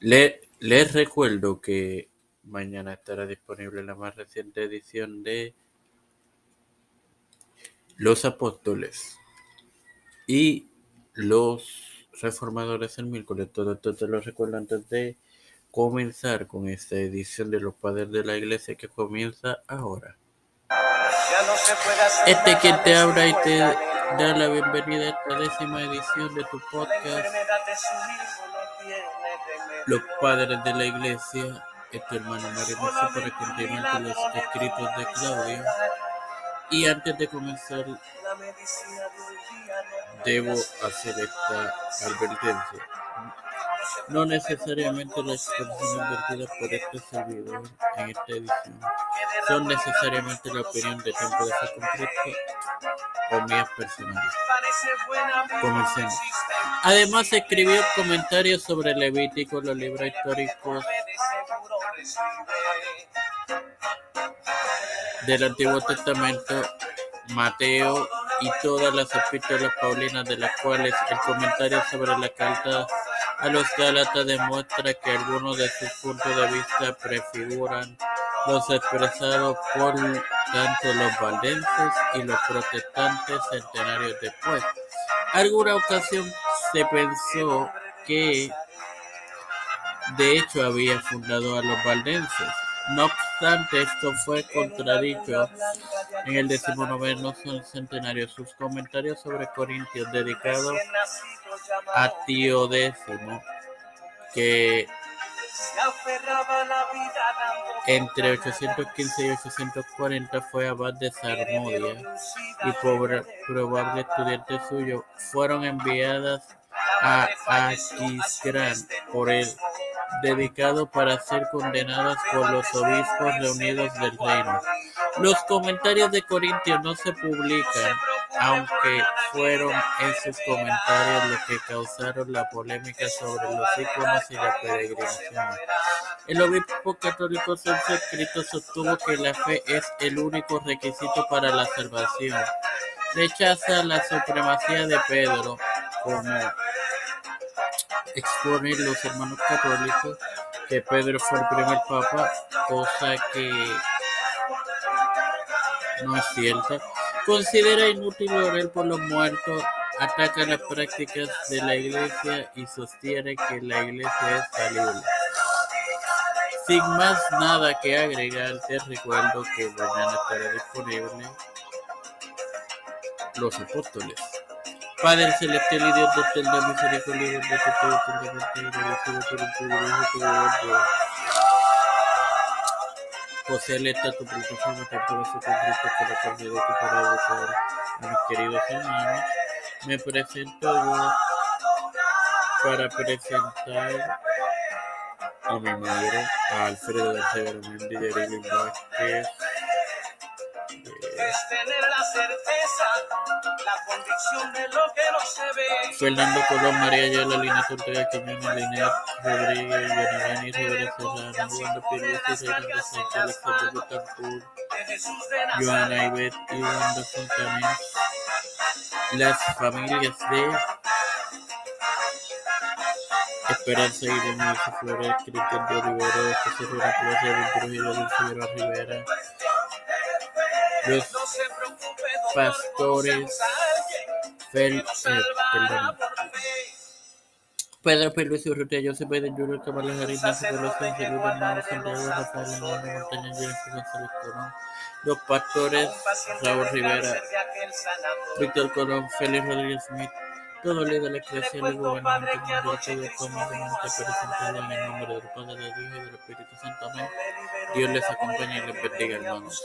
Le, les recuerdo que mañana estará disponible la más reciente edición de Los Apóstoles y los reformadores el miércoles. Todo esto te lo recuerdo antes de comenzar con esta edición de los padres de la iglesia que comienza ahora. Este quien te habla y te da la bienvenida a esta décima edición de tu podcast los padres de la iglesia, este hermano Mario para continuar con los escritos de Claudio. Y antes de comenzar, debo hacer esta advertencia. No necesariamente las expresiones vertidas por este servidor en esta edición son necesariamente la opinión de Tiempo de Cristo o mías personales. Comencemos. Además escribió comentarios sobre Levítico, los libros históricos del Antiguo Testamento, Mateo y todas las epístolas paulinas de las cuales el comentario sobre la carta a los Gálatas demuestra que algunos de sus puntos de vista prefiguran los expresados por tanto los valdenses y los protestantes centenarios después. Alguna ocasión se pensó que de hecho había fundado a los valdenses. No obstante, esto fue contradicho en el decimonoveno centenario. Sus comentarios sobre Corintios dedicados a Tío Décimo, que entre 815 y 840 fue abad de Sarmodia y probable estudiante suyo. Fueron enviadas a Aquisgrán por él, dedicado para ser condenadas por los obispos reunidos del reino. Los comentarios de Corintios no se publican aunque fueron esos comentarios los que causaron la polémica sobre los iconos y la peregrinación. El obispo católico Celso Escrito sostuvo que la fe es el único requisito para la salvación. Rechaza la supremacía de Pedro, como exponen los hermanos católicos, que Pedro fue el primer papa, cosa que no es cierta. Considera inútil orar por los muertos, ataca las prácticas de la Iglesia y sostiene que la Iglesia es falible. Sin más nada que agregar, te recuerdo que mañana estará disponible Los Apóstoles. Padre celestial y Dios de la misericordia, de todo por el José Leta, tu plataforma temporal con Cristo que la de tu para educar a mis queridos hermanos. Me presento yo para presentar a mi madre, a Alfredo García Garamendi, de Erilin Vázquez, Fernando Colón, María Ayala, Lina Ortega, Quiñones, Linet Rodríguez, Yanirani Rivera Serrano, Wanda Pierluisi, Reinaldo Sánchez, Alexander Betancourt, Joana Ibet y Wanda Fontanes. Las familias de Esperanza y Denise Flores, Cristian de Rivera, José Rivera Plaza, Trujillo, Dulce Rivera, los pastores Fel, eh, Pedro Pérez y Biden Jr., Kamala Harris, Nancy Pelosi, Angelina Hernández, Santiago los pastores Raúl Rivera, Víctor Colón, Félix Rodríguez Smith, todo líder eclesial y gubernamental mundial cómodamente presentado en el nombre del Padre, del Hijo y del Espíritu Santo. Amén. Dios les acompañe y les bendiga, hermanos.